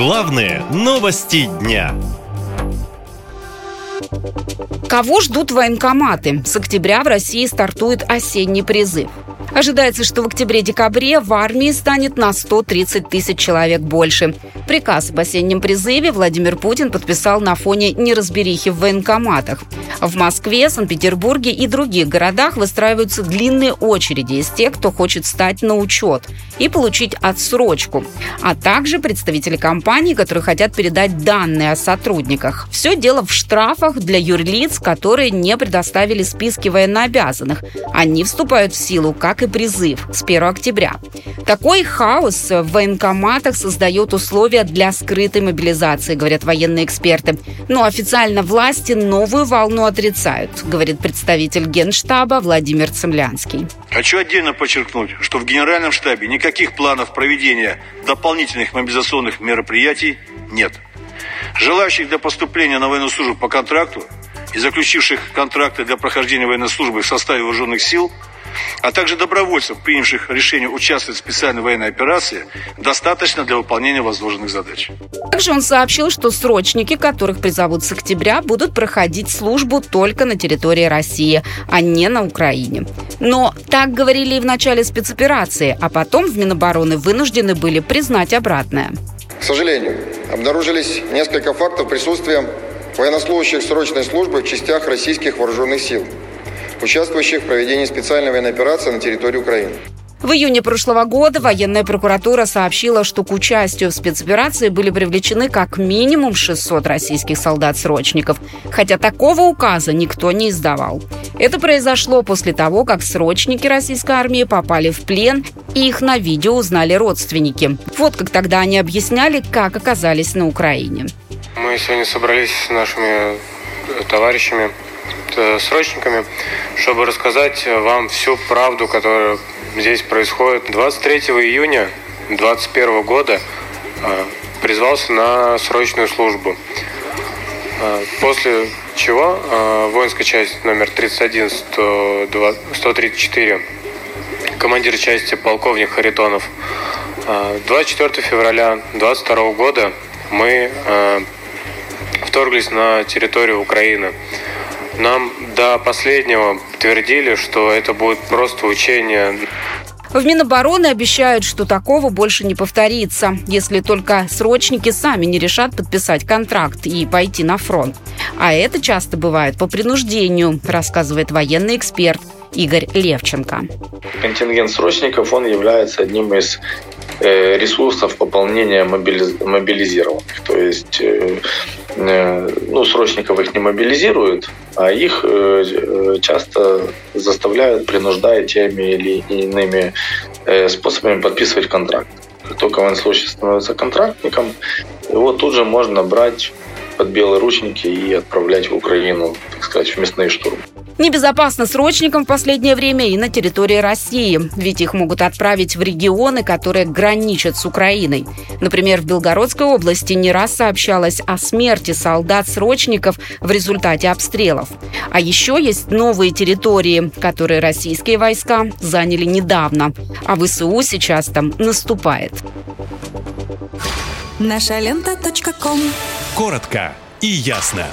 Главные новости дня. Кого ждут военкоматы? С октября в России стартует осенний призыв. Ожидается, что в октябре-декабре в армии станет на 130 тысяч человек больше. Приказ об осеннем призыве Владимир Путин подписал на фоне неразберихи в военкоматах. В Москве, Санкт-Петербурге и других городах выстраиваются длинные очереди из тех, кто хочет стать на учет и получить отсрочку, а также представители компаний, которые хотят передать данные о сотрудниках. Все дело в штрафах для юрлиц, которые не предоставили списки военнообязанных. Они вступают в силу, как и призыв, с 1 октября. Такой хаос в военкоматах создает условия для скрытой мобилизации, говорят военные эксперты. Но официально власти новую волну отрицают, говорит представитель Генштаба Владимир Цемлянский. Хочу отдельно подчеркнуть, что в Генеральном штабе никаких планов проведения дополнительных мобилизационных мероприятий нет. Желающих для поступления на военную службу по контракту и заключивших контракты для прохождения военной службы в составе вооруженных сил – а также добровольцев, принявших решение участвовать в специальной военной операции, достаточно для выполнения возложенных задач. Также он сообщил, что срочники, которых призовут с октября, будут проходить службу только на территории России, а не на Украине. Но так говорили и в начале спецоперации, а потом в Минобороны вынуждены были признать обратное. К сожалению, обнаружились несколько фактов присутствия военнослужащих срочной службы в частях российских вооруженных сил – участвующих в проведении специальной военной операции на территории Украины. В июне прошлого года военная прокуратура сообщила, что к участию в спецоперации были привлечены как минимум 600 российских солдат-срочников, хотя такого указа никто не издавал. Это произошло после того, как срочники российской армии попали в плен, и их на видео узнали родственники. Вот как тогда они объясняли, как оказались на Украине. Мы сегодня собрались с нашими товарищами срочниками, чтобы рассказать вам всю правду, которая здесь происходит. 23 июня 2021 года э, призвался на срочную службу. Э, после чего воинская часть номер 31 134 командир части полковник Харитонов 24 февраля 2022 года мы вторглись на территорию Украины. Нам до последнего твердили, что это будет просто учение. В Минобороны обещают, что такого больше не повторится, если только срочники сами не решат подписать контракт и пойти на фронт. А это часто бывает по принуждению, рассказывает военный эксперт Игорь Левченко. Контингент срочников, он является одним из э, ресурсов пополнения мобилизированных. То есть э, ну, срочников их не мобилизируют, а их э, часто заставляют, принуждают теми или иными э, способами подписывать контракт. Как только военнослужащий становится контрактником, его тут же можно брать под белые ручники и отправлять в Украину, сказать, в мясные штурмы. Небезопасно срочникам в последнее время и на территории России, ведь их могут отправить в регионы, которые граничат с Украиной. Например, в Белгородской области не раз сообщалось о смерти солдат-срочников в результате обстрелов. А еще есть новые территории, которые российские войска заняли недавно, а ВСУ сейчас там наступает. Наша лента. Коротко и ясно.